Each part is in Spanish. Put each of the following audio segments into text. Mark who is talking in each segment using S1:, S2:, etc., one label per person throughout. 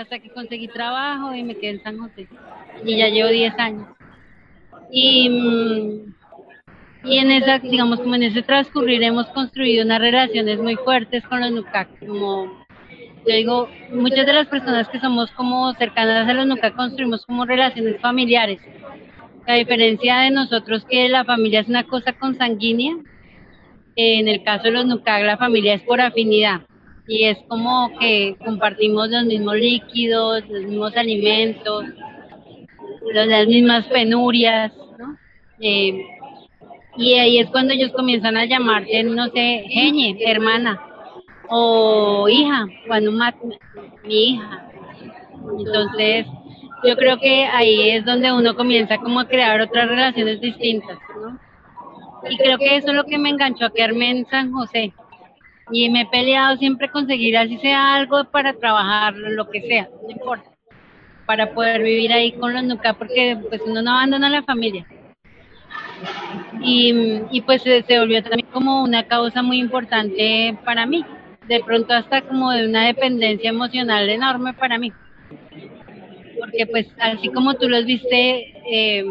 S1: hasta que conseguí trabajo y me quedé en San José. Y ya llevo 10 años. Y, mm, y en esa, digamos, como en ese transcurrir hemos construido unas relaciones muy fuertes con los NUCAC. Como yo digo, muchas de las personas que somos como cercanas a los NUCAC construimos como relaciones familiares. A diferencia de nosotros que la familia es una cosa consanguínea, en el caso de los NUCAC la familia es por afinidad y es como que compartimos los mismos líquidos, los mismos alimentos, las mismas penurias, ¿no? Eh, y ahí es cuando ellos comienzan a llamarte, no sé, Geñe, hermana, o hija, cuando mi hija. Entonces, yo creo que ahí es donde uno comienza como a crear otras relaciones distintas, ¿no? Y creo que eso es lo que me enganchó a quedarme en San José. Y me he peleado siempre conseguir así sea algo para trabajar, lo que sea, no importa, para poder vivir ahí con los NUCA, porque pues uno no abandona la familia. Y, y pues se, volvió también como una causa muy importante para mí, de pronto hasta como de una dependencia emocional enorme para mí. Porque pues así como tú los viste, eh,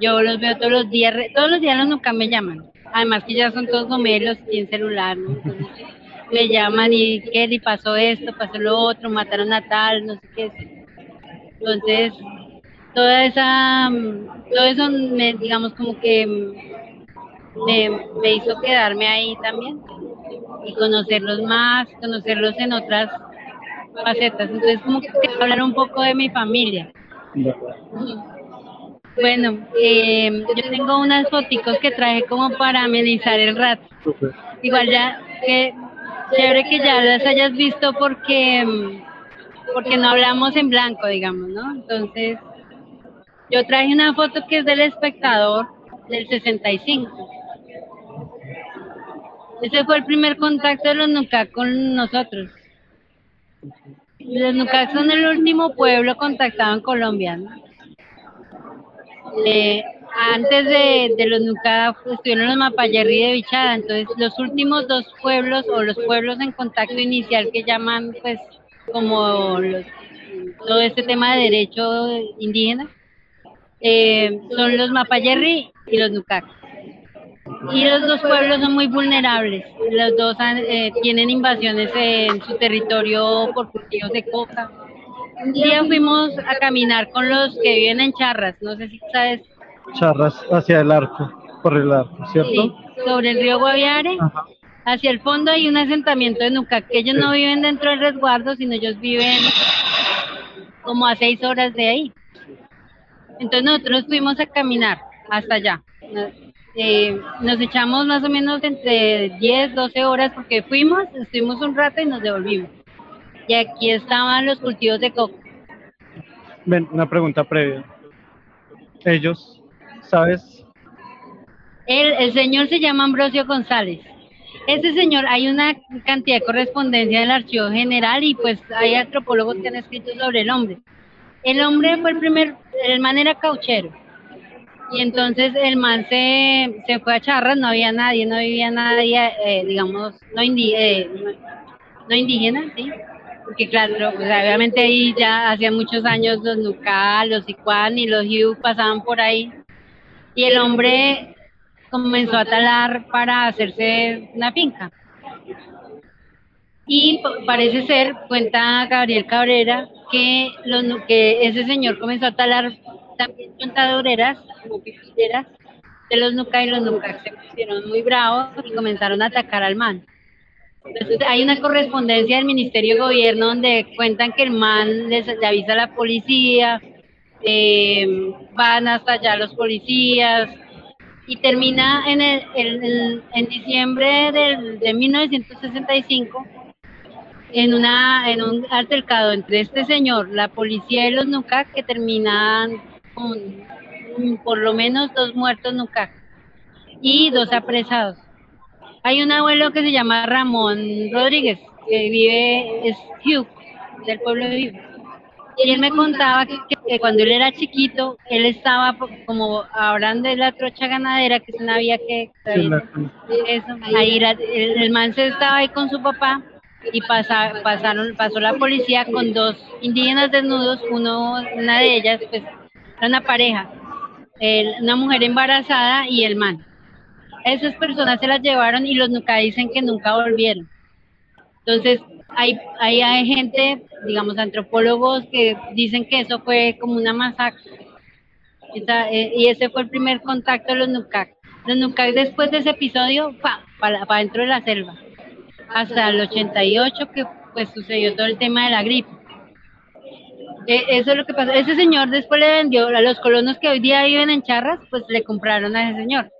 S1: yo los veo todos los días, todos los días los NUCA me llaman. Además que ya son todos gomelos y en celular, ¿no? Entonces, me llaman y qué y pasó esto, pasó lo otro, mataron a tal, no sé qué. Entonces, toda esa, mm, todo eso me, digamos como que mm, me, me hizo quedarme ahí también y conocerlos más, conocerlos en otras facetas. Entonces, como que hablar un poco de mi familia. Bueno, eh, yo tengo unas foticos que traje como para amenizar el rato. Igual ya, que chévere que ya las hayas visto porque, mm, porque no hablamos en blanco, digamos, ¿no? Entonces, yo traje una foto que es del espectador del 65. Ese fue el primer contacto de los NUCAC con nosotros. Los NUCAC son el último pueblo contactado en Colombia, ¿no? Eh, antes de, los NUCA estuvieron los Mapayerri de Bichada, entonces los últimos dos pueblos o los pueblos en contacto inicial que llaman pues como todo este tema de derecho indígena eh, son los Mapayerri y los Nucac. Y los dos pueblos son muy vulnerables, los dos han- eh, tienen invasiones en su territorio por cultivos de coca. Un día fuimos a caminar con los que viven en Charras, no sé si sabes,
S2: Charras hacia el arco, por el arco, ¿cierto?
S1: sí, sobre el río Guaviare.
S2: Ajá.
S1: Hacia el fondo hay un asentamiento de Nucac, que ellos
S2: Sí.
S1: no viven dentro del resguardo, sino ellos viven como a seis horas de ahí. Entonces nosotros fuimos a caminar hasta allá. Nos, eh, nos echamos más o menos entre 10, 12 horas porque fuimos, estuvimos un rato y nos devolvimos. Y aquí estaban los cultivos de coco.
S2: Ven, una pregunta previa. Ellos, ¿sabes?
S1: El, el señor se llama Ambrosio González. Ese señor, hay una cantidad de correspondencia del Archivo General y pues hay antropólogos que han escrito sobre el hombre. El hombre fue el primer, el man era cauchero. Y entonces el man se, se fue a Charras, no había nadie, no vivía nadie, eh, digamos, no, indi- eh, no- no indígena, ¿sí? Porque claro, pues, obviamente ahí ya hacía muchos años los Nucal, los Icuán y los Yu pasaban por ahí. Y el hombre comenzó a talar para hacerse una finca. Y parece ser, cuenta Gabriel Cabrera, que, los, que ese señor comenzó a talar también contadoreras, como de los Nuca y los Nuca se pusieron muy bravos y comenzaron a atacar al man. Entonces hay una correspondencia del Ministerio de Gobierno donde cuentan que el man les, le avisa a la policía eh, van hasta allá los policías y termina en, el, en diciembre del, de 1965 en una en un altercado entre este señor, la policía y los NUCAC que terminan con por lo menos dos muertos NUCAC y dos apresados. Hay un abuelo que se llama Ramón Rodríguez, que vive, es Hugh, del pueblo de Hugh. Y él me contaba que, que cuando él era chiquito, él estaba como hablando de la trocha ganadera, que es una vía que...
S2: Sí,
S1: Eso, ahí la- el, el man se estaba ahí con su papá y pasa, pasaron, pasó la policía con dos indígenas desnudos, uno, una de ellas, pues, era una pareja, el- una mujer embarazada y el man. Esas personas se las llevaron y los nunca dicen que nunca volvieron. Entonces, hay, hay, gente, digamos, antropólogos que dicen que eso fue como una masacre. Eh, y ese fue el primer contacto de los Nukak. Los Nukak después de ese episodio, para pa dentro de la selva. Hasta el 88 que pues sucedió todo el tema de la gripe. Eh, eso es lo que pasó. Ese señor después le vendió a los colonos que hoy día viven en Charras, pues le compraron a ese señor.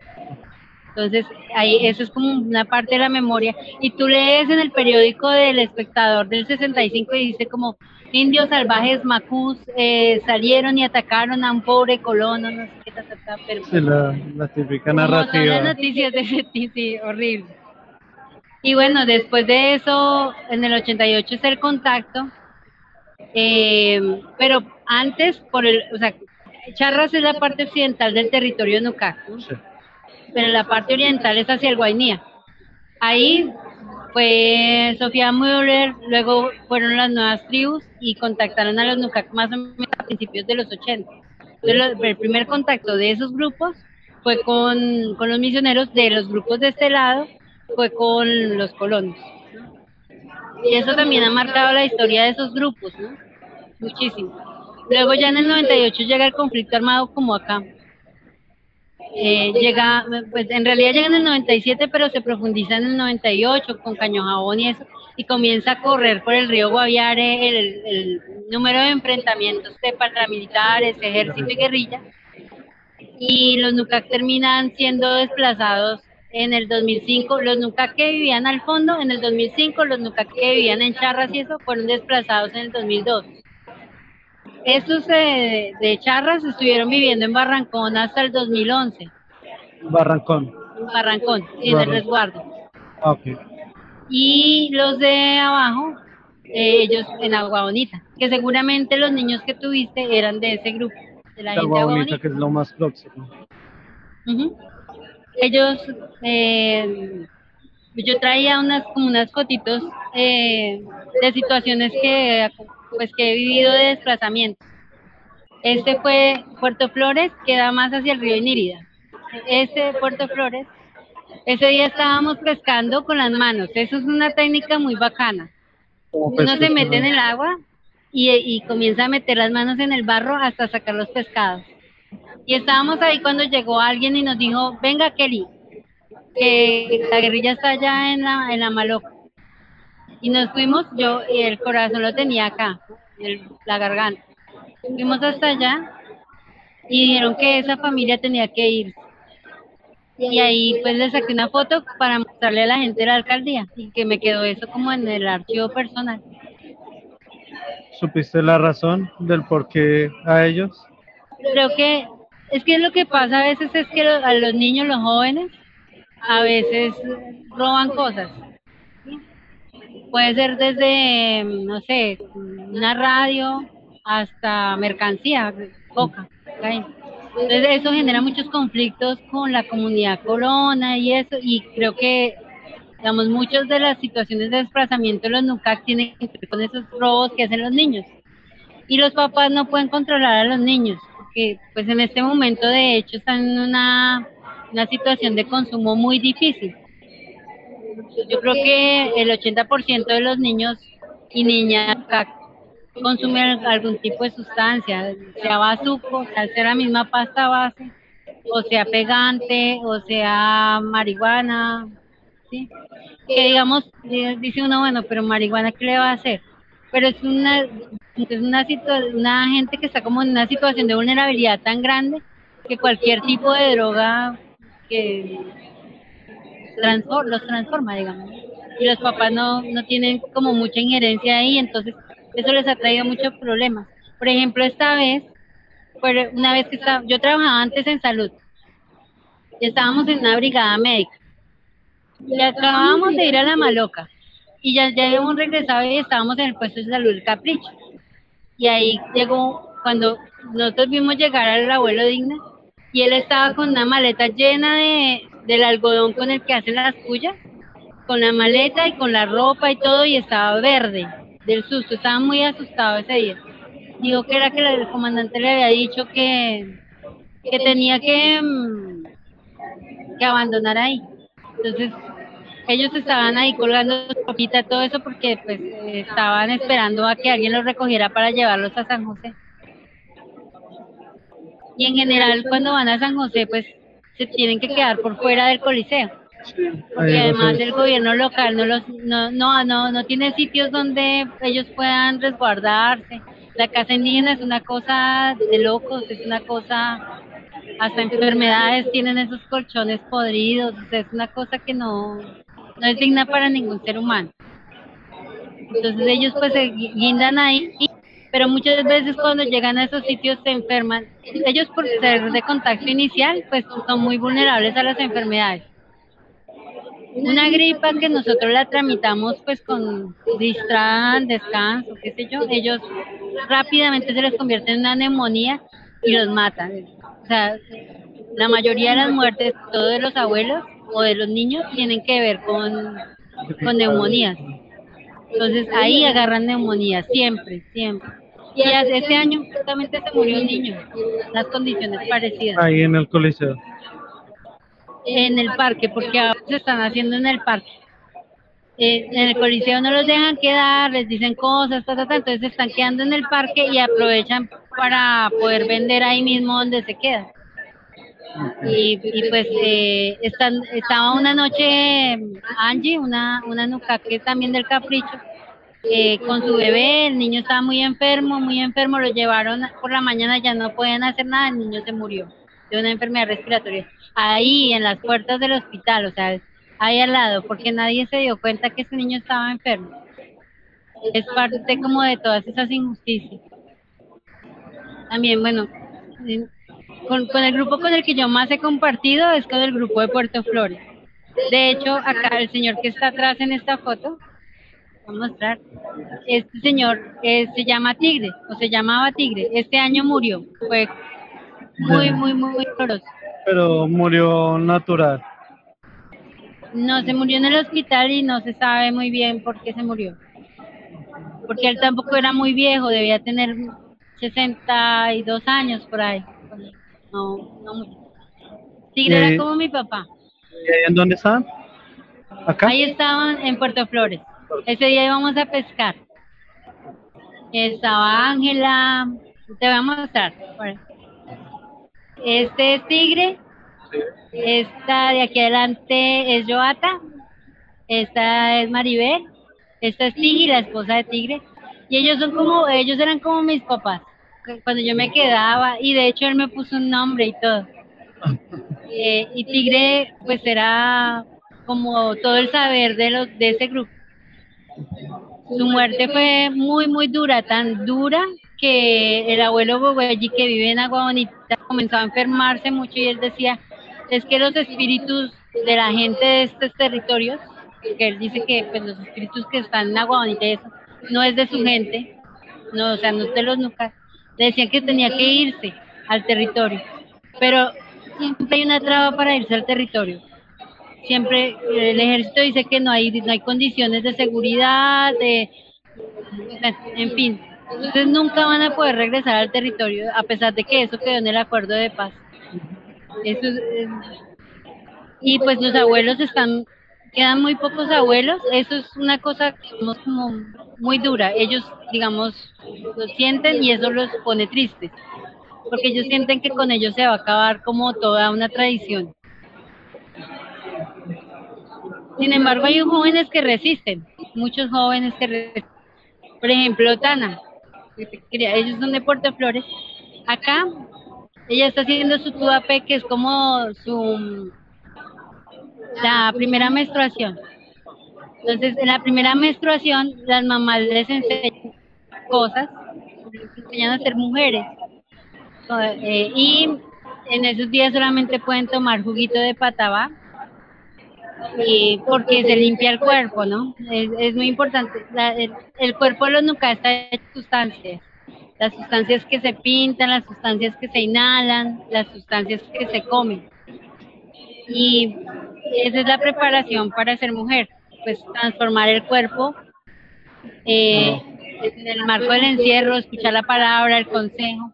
S1: Entonces, ahí eso es como una parte de la memoria. Y tú lees en el periódico del espectador del 65 y dice como indios salvajes macús eh, salieron y atacaron a un pobre colono, no sé qué, ta, ta, ta, pero
S2: sí, la, la típica
S1: son las
S2: narrativa.
S1: noticias de ese sí, horrible. Y bueno, después de eso, en el 88 es el contacto, eh, pero antes, por el, o sea, Charras es la parte occidental del territorio de Nucac, ¿no?
S2: Sí.
S1: Pero la parte oriental es hacia el Guainía. Ahí fue Sofía Müller, luego fueron las nuevas tribus y contactaron a los Nucac más o menos a principios de los 80. Entonces, el primer contacto de esos grupos fue con, con los misioneros de los grupos de este lado, fue con los colonos. ¿no? Y eso también ha marcado la historia de esos grupos, ¿no? Muchísimo. Luego ya en el 98 llega el conflicto armado como acá, eh, llega, pues en realidad llega en el 97, pero se profundiza en el 98 con Caño Jabón y eso, y comienza a correr por el río Guaviare el, el número de enfrentamientos de paramilitares, ejército y guerrilla, y los Nucac terminan siendo desplazados en el 2005, los Nucac que vivían al fondo en el 2005, los Nucac que vivían en Charras y eso fueron desplazados en el 2002. Estos eh, de Charras estuvieron viviendo en Barrancón hasta el 2011.
S2: Barrancón.
S1: En Barrancón, en el resguardo.
S2: Ah, ok.
S1: Y los de abajo, eh, ellos en Agua Bonita, que seguramente los niños que tuviste eran de ese grupo, de la gente de
S2: Agua
S1: Agua
S2: Bonita, que es lo más próximo.
S1: Ujú. Ellos, eh, yo traía unas como unas fotitos eh, de situaciones que pues que he vivido de desplazamiento. Este fue Puerto Flores, queda más hacia el río Inírida. Este Puerto Flores, ese día estábamos pescando con las manos. Eso es una técnica muy bacana. Uno se mete en el agua y, y comienza a meter las manos en el barro hasta sacar los pescados. Y estábamos ahí cuando llegó alguien y nos dijo, venga Kelly, que la guerrilla está allá en la, en la Maloca. Y nos fuimos, yo y el corazón lo tenía acá, el- la garganta. Fuimos hasta allá y dijeron que esa familia tenía que ir. Y ahí pues le saqué una foto para mostrarle a la gente de la alcaldía y que me quedó eso como en el archivo personal.
S2: ¿Supiste la razón del por qué a ellos?
S1: Creo que es que lo que pasa a veces es que a los niños, los jóvenes, a veces roban cosas. Puede ser desde, no sé, una radio hasta mercancía, coca, cocaína. Entonces eso genera muchos conflictos con la comunidad colona y eso, y creo que, digamos, muchas de las situaciones de desplazamiento de los NUCAC tienen que ver con esos robos que hacen los niños. Y los papás no pueden controlar a los niños, porque pues en este momento de hecho están en una situación de consumo muy difícil. Yo creo que el 80% de los niños y niñas consumen algún tipo de sustancia, sea bazuco, sea la misma pasta base, o sea pegante, o sea marihuana. Que digamos, eh, dice uno, bueno, pero marihuana, ¿qué le va a hacer? pero es una es una gente que está como en una situación de vulnerabilidad tan grande que cualquier tipo de droga que transfor- los transforma, digamos. Y los papás no, no tienen como mucha injerencia ahí, entonces eso les ha traído muchos problemas. Por ejemplo, esta vez, una vez que estaba, yo trabajaba antes en salud, y estábamos en una brigada médica, y acabábamos de ir a la Maloca, y ya, ya habíamos regresado y estábamos en el puesto de salud del Capricho. Y ahí llegó, cuando nosotros vimos llegar al abuelo Digna, y él estaba con una maleta llena de, del algodón con el que hacen las pullas, con la maleta y con la ropa y todo, y estaba verde del susto, estaba muy asustado ese día. Dijo que era que el comandante le había dicho que, que tenía que, mm, que abandonar ahí. Entonces, ellos estaban ahí colgando ropita, todo eso, porque pues estaban esperando a que alguien los recogiera para llevarlos a San José. Y en general, cuando van a San José, pues se tienen que quedar por fuera del coliseo. Porque además el gobierno local no los no, no no no tiene sitios donde ellos puedan resguardarse. La casa indígena es una cosa de locos, es una cosa hasta enfermedades tienen esos colchones podridos, o sea, es una cosa que no no es digna para ningún ser humano. Entonces ellos pues se gui- guindan ahí, pero muchas veces cuando llegan a esos sitios se enferman. Ellos por ser de contacto inicial pues son muy vulnerables a las enfermedades una gripa que nosotros la tramitamos pues con Distran, descanso, qué sé yo, ellos rápidamente se les convierte en una neumonía y los matan. O sea, la mayoría de las muertes, todos los abuelos o de los niños, tienen que ver con, con neumonías. Entonces ahí agarran neumonía, siempre, siempre. Y hace- este año justamente se murió un niño, las condiciones parecidas
S2: Ahí en el coliseo.
S1: en el parque, porque ahora se están haciendo en el parque. Eh, en el coliseo no los dejan quedar, les dicen cosas, ta, ta, ta, entonces se están quedando en el parque y aprovechan para poder vender ahí mismo donde se quedan. Y, y pues eh, están, estaba una noche Angie, una, una nuca que es también del capricho, eh, con su bebé, el niño estaba muy enfermo, muy enfermo, lo llevaron por la mañana, ya no podían hacer nada, el niño se murió de una enfermedad respiratoria. Ahí, en las puertas del hospital, o sea, ahí al lado, porque nadie se dio cuenta que ese niño estaba enfermo. Es parte como de todas esas injusticias. También, bueno, en- con, con el grupo con el que yo más he compartido es con el grupo de Puerto Flores. De hecho, acá el señor que está atrás en esta foto, voy a mostrar, este señor eh, se llama Tigre, o se llamaba Tigre. Este año murió, fue muy,
S2: Ya.
S1: muy, muy doloroso.
S2: Pero murió natural.
S1: No, se murió en el hospital y no se sabe muy bien por qué se murió. Porque él tampoco era muy viejo, debía tener 62 años por ahí. No, no mucho. Tigre
S2: Eh,
S1: era como mi papá.
S2: ¿Y ahí en dónde están? ¿Acá?
S1: Ahí estaban en Puerto Flores. Ese día íbamos a pescar. Estaba Ángela, te voy a mostrar. Este es Tigre, esta de aquí adelante es Joata, esta es Maribel, esta es Tigre, la esposa de Tigre, y ellos son como, ellos eran como mis papás, cu- cuando yo me quedaba, y de hecho él me puso un nombre y todo. Eh, y Tigre, pues era como todo el saber de los de ese grupo. Su muerte fue muy, muy dura, tan dura que el abuelo Boguelli, que vive en Agua Bonita, comenzó a enfermarse mucho y él decía, es que los espíritus de la gente de estos territorios, que él dice que pues, los espíritus que están en Agua Bonita eso, no es de su gente, no, o sea, no de los nucas, le decían que tenía que irse al territorio, pero siempre hay una traba para irse al territorio siempre el ejército dice que no hay no hay condiciones de seguridad de en fin. Entonces nunca van a poder regresar al territorio a pesar de que eso quedó en el acuerdo de paz. Eso es, eh, y pues los abuelos están quedan muy pocos abuelos. Eso es una cosa digamos, como muy dura. Ellos digamos lo sienten y eso los pone tristes porque ellos sienten que con ellos se va a acabar como toda una tradición sin embargo, hay jóvenes que resisten, muchos jóvenes que resisten. por ejemplo, Tana, ellos son de Puerto Flores. Acá, ella está haciendo su tuape, que es como su la primera menstruación. Entonces, en la primera menstruación, las mamás les enseñan cosas, les enseñan a ser mujeres. Eh, y en esos días solamente pueden tomar juguito de pataba y porque se limpia el cuerpo, ¿no? Es, muy importante. el, cuerpo de los nuca está de sustancias. Las sustancias que se pintan, las sustancias que se inhalan, las sustancias que se comen. Y esa es la preparación para ser mujer, pues transformar el cuerpo eh, en el marco del encierro, escuchar la palabra, el consejo.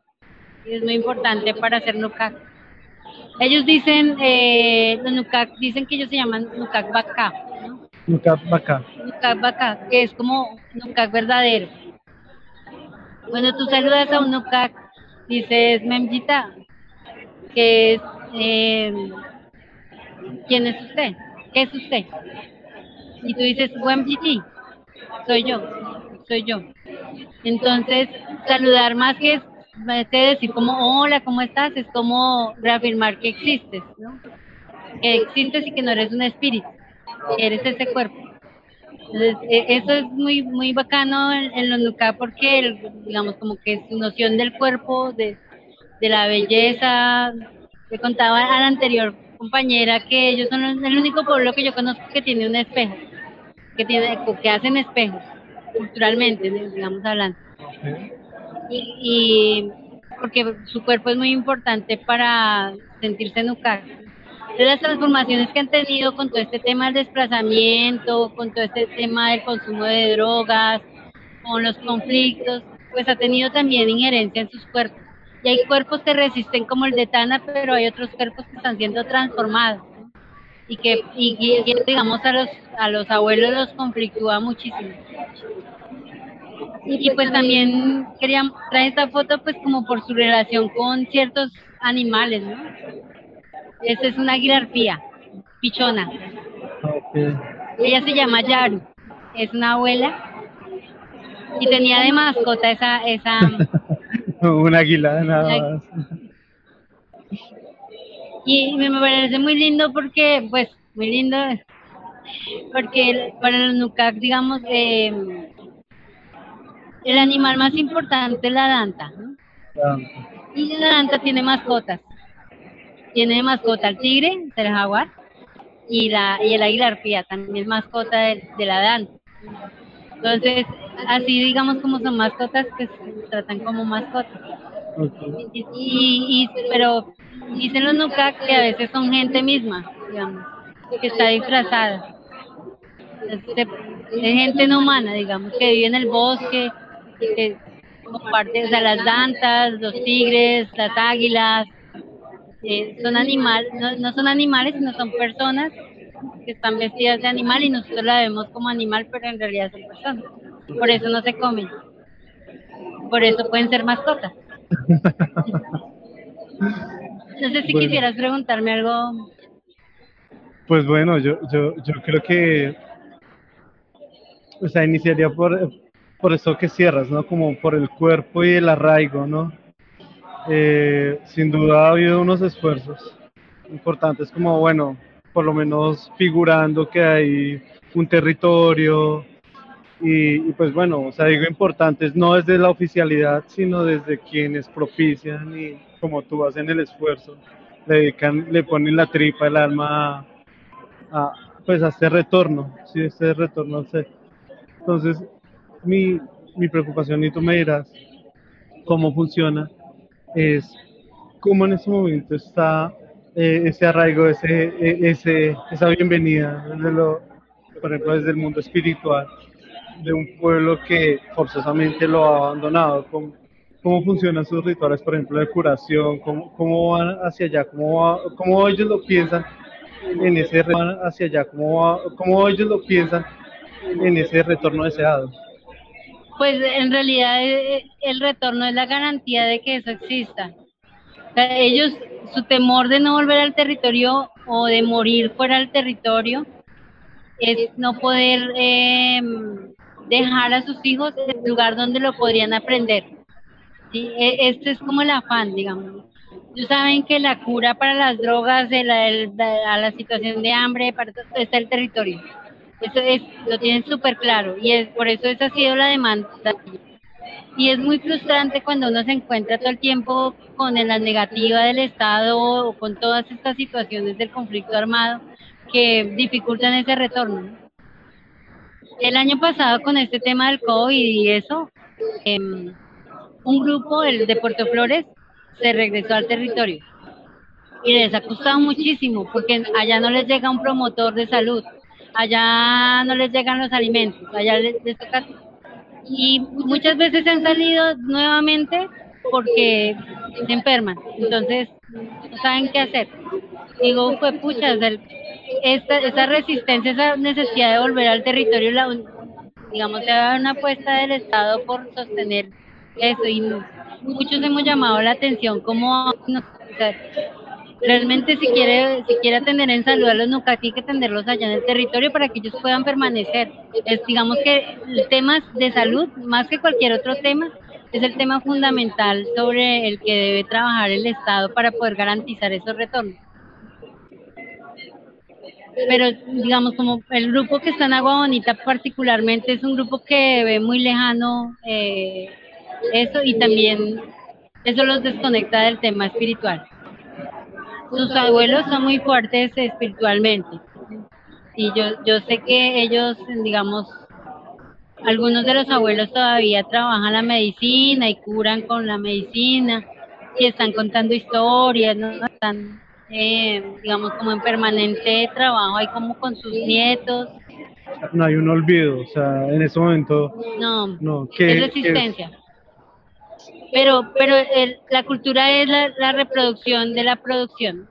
S1: es muy importante para hacer nukak. Ellos dicen, eh, los nukak, dicen que ellos se llaman nukak baka. ¿no?
S2: Nukak baka.
S1: Nukak baka, que es como nukak verdadero. Cuando tú saludas a un nukak, dices memjita, que es eh, ¿quién es usted? ¿Qué es usted? Y tú dices, GT, soy yo, soy yo. Entonces, saludar más que decir como, hola, ¿cómo estás? Es como reafirmar que existes, ¿no? Que existes y que no eres un espíritu, eres ese cuerpo. Entonces, e, eso es muy muy bacano en, los Nuka porque, digamos, como que su noción del cuerpo, de, de la belleza, le contaba al anterior compañera que ellos son el único pueblo que yo conozco que tiene un espejo, que tiene que hacen espejos culturalmente, digamos hablando. Y, porque su cuerpo es muy importante para sentirse nucar. De las transformaciones que han tenido con todo este tema del desplazamiento, con todo este tema del consumo de drogas, con los conflictos, pues ha tenido también injerencia en sus cuerpos y hay cuerpos que resisten como el de Tana, pero hay otros cuerpos que están siendo transformados y que y, digamos a los a los abuelos los conflictúa muchísimo. Y, pues también quería traer esta foto pues como por su relación con ciertos animales, ¿no? Esta es una águila arpía, pichona. Ella se llama Yaru, es una abuela y tenía de mascota esa esa
S2: Un águila, nada más.
S1: Y me parece muy lindo porque, pues, muy lindo, porque para los Nukak, digamos, eh, el animal más importante es la danta, ¿no? Y la danta tiene mascotas. Tiene mascota el tigre, el jaguar, y la y el águila arpía también es mascota de, de la danta. Entonces, así digamos como son mascotas, pues tratan como mascotas. Y, y, pero dicen los nuca que a veces son gente misma, digamos, que está disfrazada. Es, gente no humana, digamos, que vive en el bosque, que comparte, o sea, las dantas, los tigres, las águilas, eh, son animales, no, no son animales, sino son personas que están vestidas de animal y nosotros la vemos como animal, pero en realidad son personas. Por eso no se comen. Por eso pueden ser mascotas. No sé si quisieras preguntarme algo.
S2: Pues bueno, yo, yo, yo creo que, o sea, iniciaría por, por eso que cierras, ¿no? Como por el cuerpo y el arraigo, ¿no? Eh, sin duda ha habido unos esfuerzos importantes, como, bueno, por lo menos figurando que hay un territorio, y, pues bueno, o sea, digo importantes no desde la oficialidad, sino desde quienes propician y como tú hacen el esfuerzo, le dedican, le ponen la tripa, el alma a, pues a este retorno, sí, este retorno. Sé. Entonces, mi, mi preocupación, y tú me dirás cómo funciona, es cómo en este momento está eh, ese arraigo, ese, e, ese, esa bienvenida, desde lo, por ejemplo, desde el mundo espiritual de un pueblo que forzosamente lo ha abandonado? ¿Cómo, cómo funcionan sus rituales, por ejemplo, de curación? ¿Cómo, cómo van hacia allá? ¿Cómo, ¿Cómo ellos lo piensan en ese hacia allá? ¿Cómo, ¿Cómo ellos lo piensan en ese retorno deseado?
S1: Pues en realidad eh, el retorno es la garantía de que eso exista. ellos, su temor de no volver al territorio o de morir fuera del territorio es no poder eh, dejar a sus hijos en el lugar donde lo podrían aprender. ¿sí? E- Este es como el afán, digamos. Ellos saben que la cura para las drogas, el- a la situación de hambre, para está el territorio. Eso es, lo tienen súper claro y es por eso esa ha sido la demanda. Y es muy frustrante cuando uno se encuentra todo el tiempo con la negativa del Estado o con todas estas situaciones del conflicto armado que dificultan ese retorno. El año pasado con este tema del COVID y eso, em, un grupo, el de Puerto Flores, se regresó al territorio. Y les ha costado muchísimo porque allá no les llega un promotor de salud, allá no les llegan los alimentos, allá les, toca... Y muchas veces han salido nuevamente porque se enferman, entonces no saben qué hacer. Digo, pues pucha, esta, esa resistencia, esa necesidad de volver al territorio, la, digamos, haber una apuesta del Estado por sostener eso y muchos hemos llamado la atención como realmente si quiere si quiere atender en salud a los Nucati hay que atenderlos allá en el territorio para que ellos puedan permanecer es digamos que el tema de salud más que cualquier otro tema es el tema fundamental sobre el que debe trabajar el Estado para poder garantizar esos retornos pero digamos como el grupo que está en Agua Bonita particularmente es un grupo que ve muy lejano eh, eso y también eso los desconecta del tema espiritual. Sus abuelos son muy fuertes espiritualmente y yo yo sé que ellos digamos algunos de los abuelos todavía trabajan la medicina y curan con la medicina y están contando historias, ¿no? Están, eh, digamos, como en permanente trabajo, ahí como con sus nietos.
S2: No hay un olvido, o sea, en ese momento,
S1: No,
S2: no, que
S1: es resistencia. Pero, pero el- la cultura es la, la reproducción de la producción.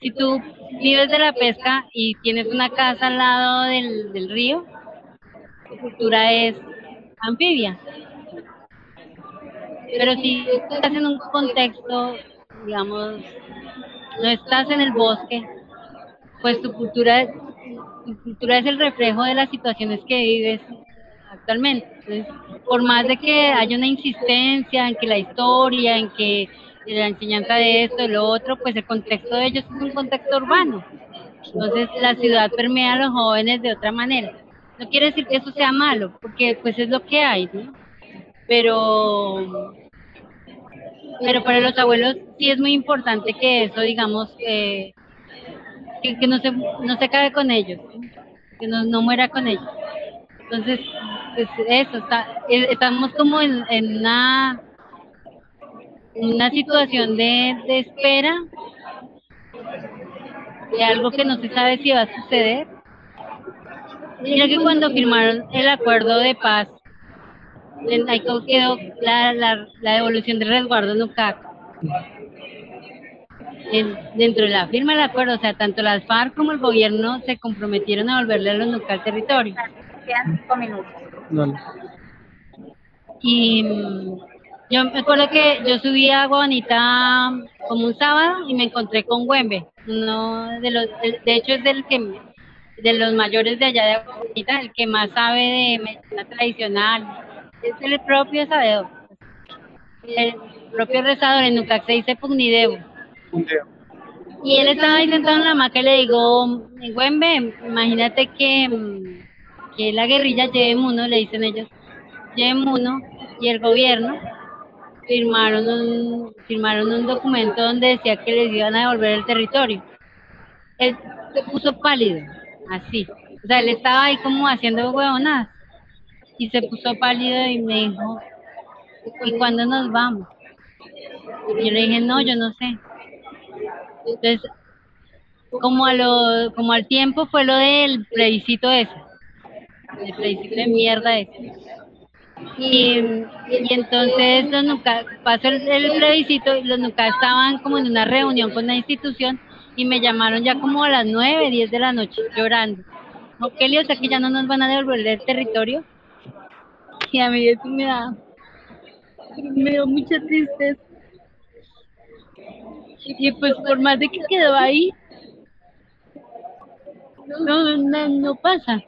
S1: Si tú vives de la pesca y tienes una casa al lado del, del río, tu cultura es anfibia. Pero si estás en un contexto, digamos, no estás en el bosque, pues tu cultura, tu cultura es el reflejo de las situaciones que vives actualmente. Entonces, por más de que haya una insistencia en que la historia, en que la enseñanza de esto, de lo otro, pues el contexto de ellos es un contexto urbano. Entonces la ciudad permea a los jóvenes de otra manera. No quiere decir que eso sea malo, porque pues es lo que hay, ¿no? Pero pero para los abuelos sí es muy importante que eso, digamos, eh, que, que no se no se acabe con ellos, que no, no muera con ellos. Entonces, pues eso, está, eh, estamos como en, en una, situación de, espera de algo que no se sabe si va a suceder. Mira que cuando firmaron el acuerdo de paz, ahí quedó la, la, la devolución del resguardo NUCAC. En- dentro de la firma del acuerdo, o sea, tanto las FARC como el gobierno se comprometieron a devolverle a los NUCAC territorio.
S3: Quedan cinco minutos.
S1: Y mm, yo me acuerdo que yo subí a Agua Bonita como un sábado y me encontré con Güembe, uno de los, de hecho es del que de los mayores de allá de Agua Bonita, el que más sabe de medicina tradicional, es el propio sabedor, el propio rezador, en Nucac se dice Pugnidevo.
S2: un día.
S1: Y él estaba ahí sentado en la hamaca y le digo, Güembe, imagínate que, que la guerrilla Yemuno, le dicen ellos, Yemuno y el gobierno firmaron un, firmaron un documento donde decía que les iban a devolver el territorio. Él se puso pálido, así. O sea, él estaba ahí como haciendo huevonadas. Y se puso pálido y me dijo, ¿y cuándo nos vamos? Y yo le dije, no, yo no sé. Entonces, como a lo, como al tiempo fue lo del plebiscito ese, de mierda ese. Y, y entonces los Nuca, pasó el, el plebiscito y los Nuca estaban como en una reunión con la institución y me llamaron ya como a las nueve, diez de la noche llorando. ¿No, Kelly? O que ya no nos van a devolver el territorio. Y a mí eso me da, me dio mucha tristeza. Y pues por más de que quedó ahí, no, no, no pasa,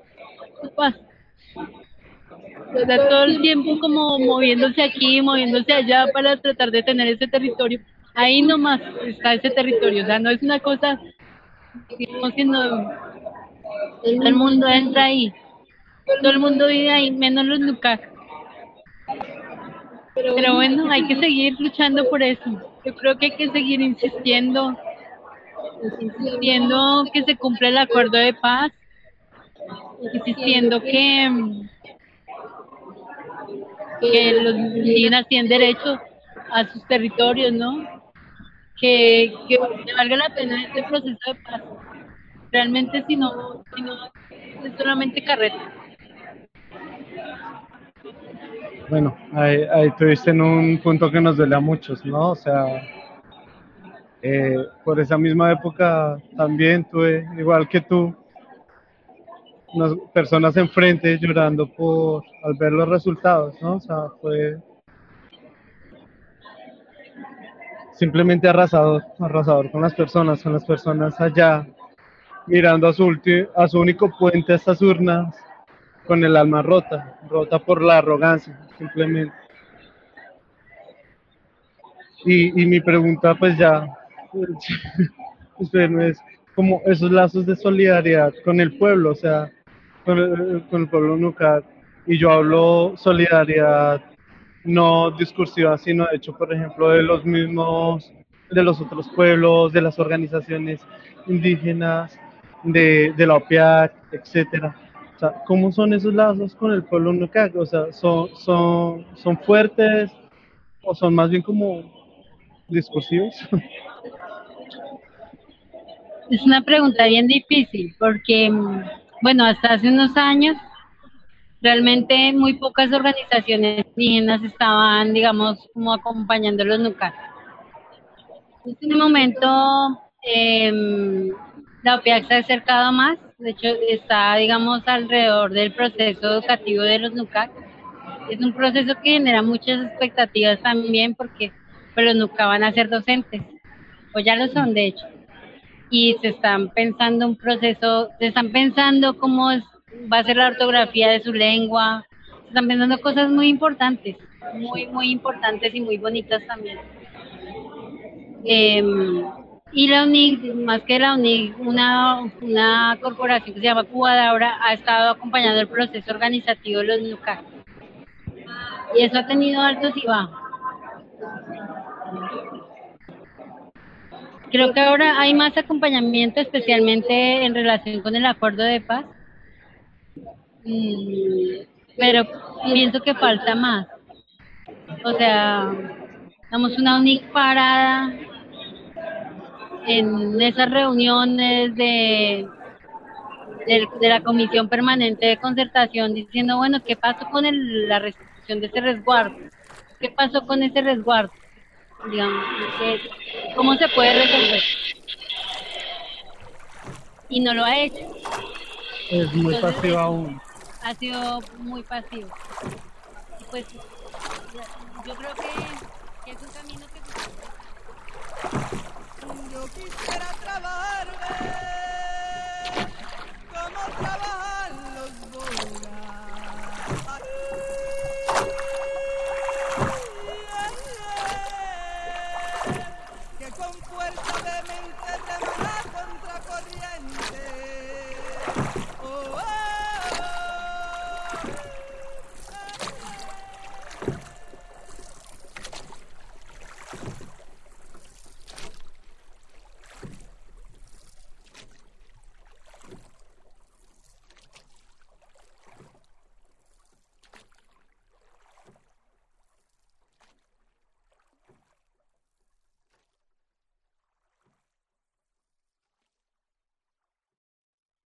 S1: todo el tiempo como moviéndose aquí, moviéndose allá para tratar de tener ese territorio. Ahí nomás está ese territorio, o sea, no es una cosa, digamos que no, todo el mundo entra ahí, todo el mundo vive ahí, menos los Nucac. Pero bueno, hay que seguir luchando por eso. Yo creo que hay que seguir insistiendo, insistiendo que se cumpla el acuerdo de paz, insistiendo que, que los indígenas tienen derecho a sus territorios, ¿no? Que, que, valga la pena este proceso de paz. Realmente si no, si no es solamente carreta.
S2: Bueno, ahí, ahí tuviste en un punto que nos duele a muchos, ¿no? O sea, eh, por esa misma época también tuve, igual que tú, unas personas enfrente llorando por al ver los resultados, ¿no? O sea, fue simplemente arrasador, arrasador con las personas, con las personas allá, mirando a su, único puente, a estas urnas, con el alma rota, rota por la arrogancia, simplemente. Y, y mi pregunta, pues ya, es como esos lazos de solidaridad con el pueblo, o sea, con el, con el pueblo nuclear. Y yo hablo solidaridad no discursiva, sino de hecho, por ejemplo, de los mismos, de los otros pueblos, de las organizaciones indígenas, de, la OPIAC, etcétera. O sea, ¿cómo son esos lazos con el pueblo nucac? O sea, ¿son, son, ¿son fuertes o son más bien como discursivos?
S1: Es una pregunta bien difícil porque, bueno, hasta hace unos años realmente muy pocas organizaciones indígenas estaban, digamos, como acompañando a los nucac. En este momento, eh, la OPIAC se ha acercado más de hecho está, digamos, alrededor del proceso educativo de los NUCAC. Es un proceso que genera muchas expectativas también porque pues, los NUCAC van a ser docentes, o ya lo son de hecho. Y se están pensando un proceso, se están pensando cómo va a ser la ortografía de su lengua, se están pensando cosas muy importantes, muy, muy importantes y muy bonitas también. Eh, y la UNIC, más que la UNIC, una, una corporación que se llama Cubadabra ha estado acompañando el proceso organizativo de los NUCAC. Y eso ha tenido altos y bajos. Creo que ahora hay más acompañamiento, especialmente en relación con el acuerdo de paz. Mm, pero pienso que falta más. O sea, damos una UNIC parada en esas reuniones de, de, la Comisión Permanente de Concertación diciendo, bueno, ¿qué pasó con el, la restricción de ese resguardo? ¿Qué pasó con ese resguardo? digamos, cómo se puede resolver. Y no lo ha hecho.
S2: Es muy pasivo aún.
S1: Ha sido muy pasivo. Pues yo creo que, es un camino que...
S4: Yo quisiera trabajar como trabajar.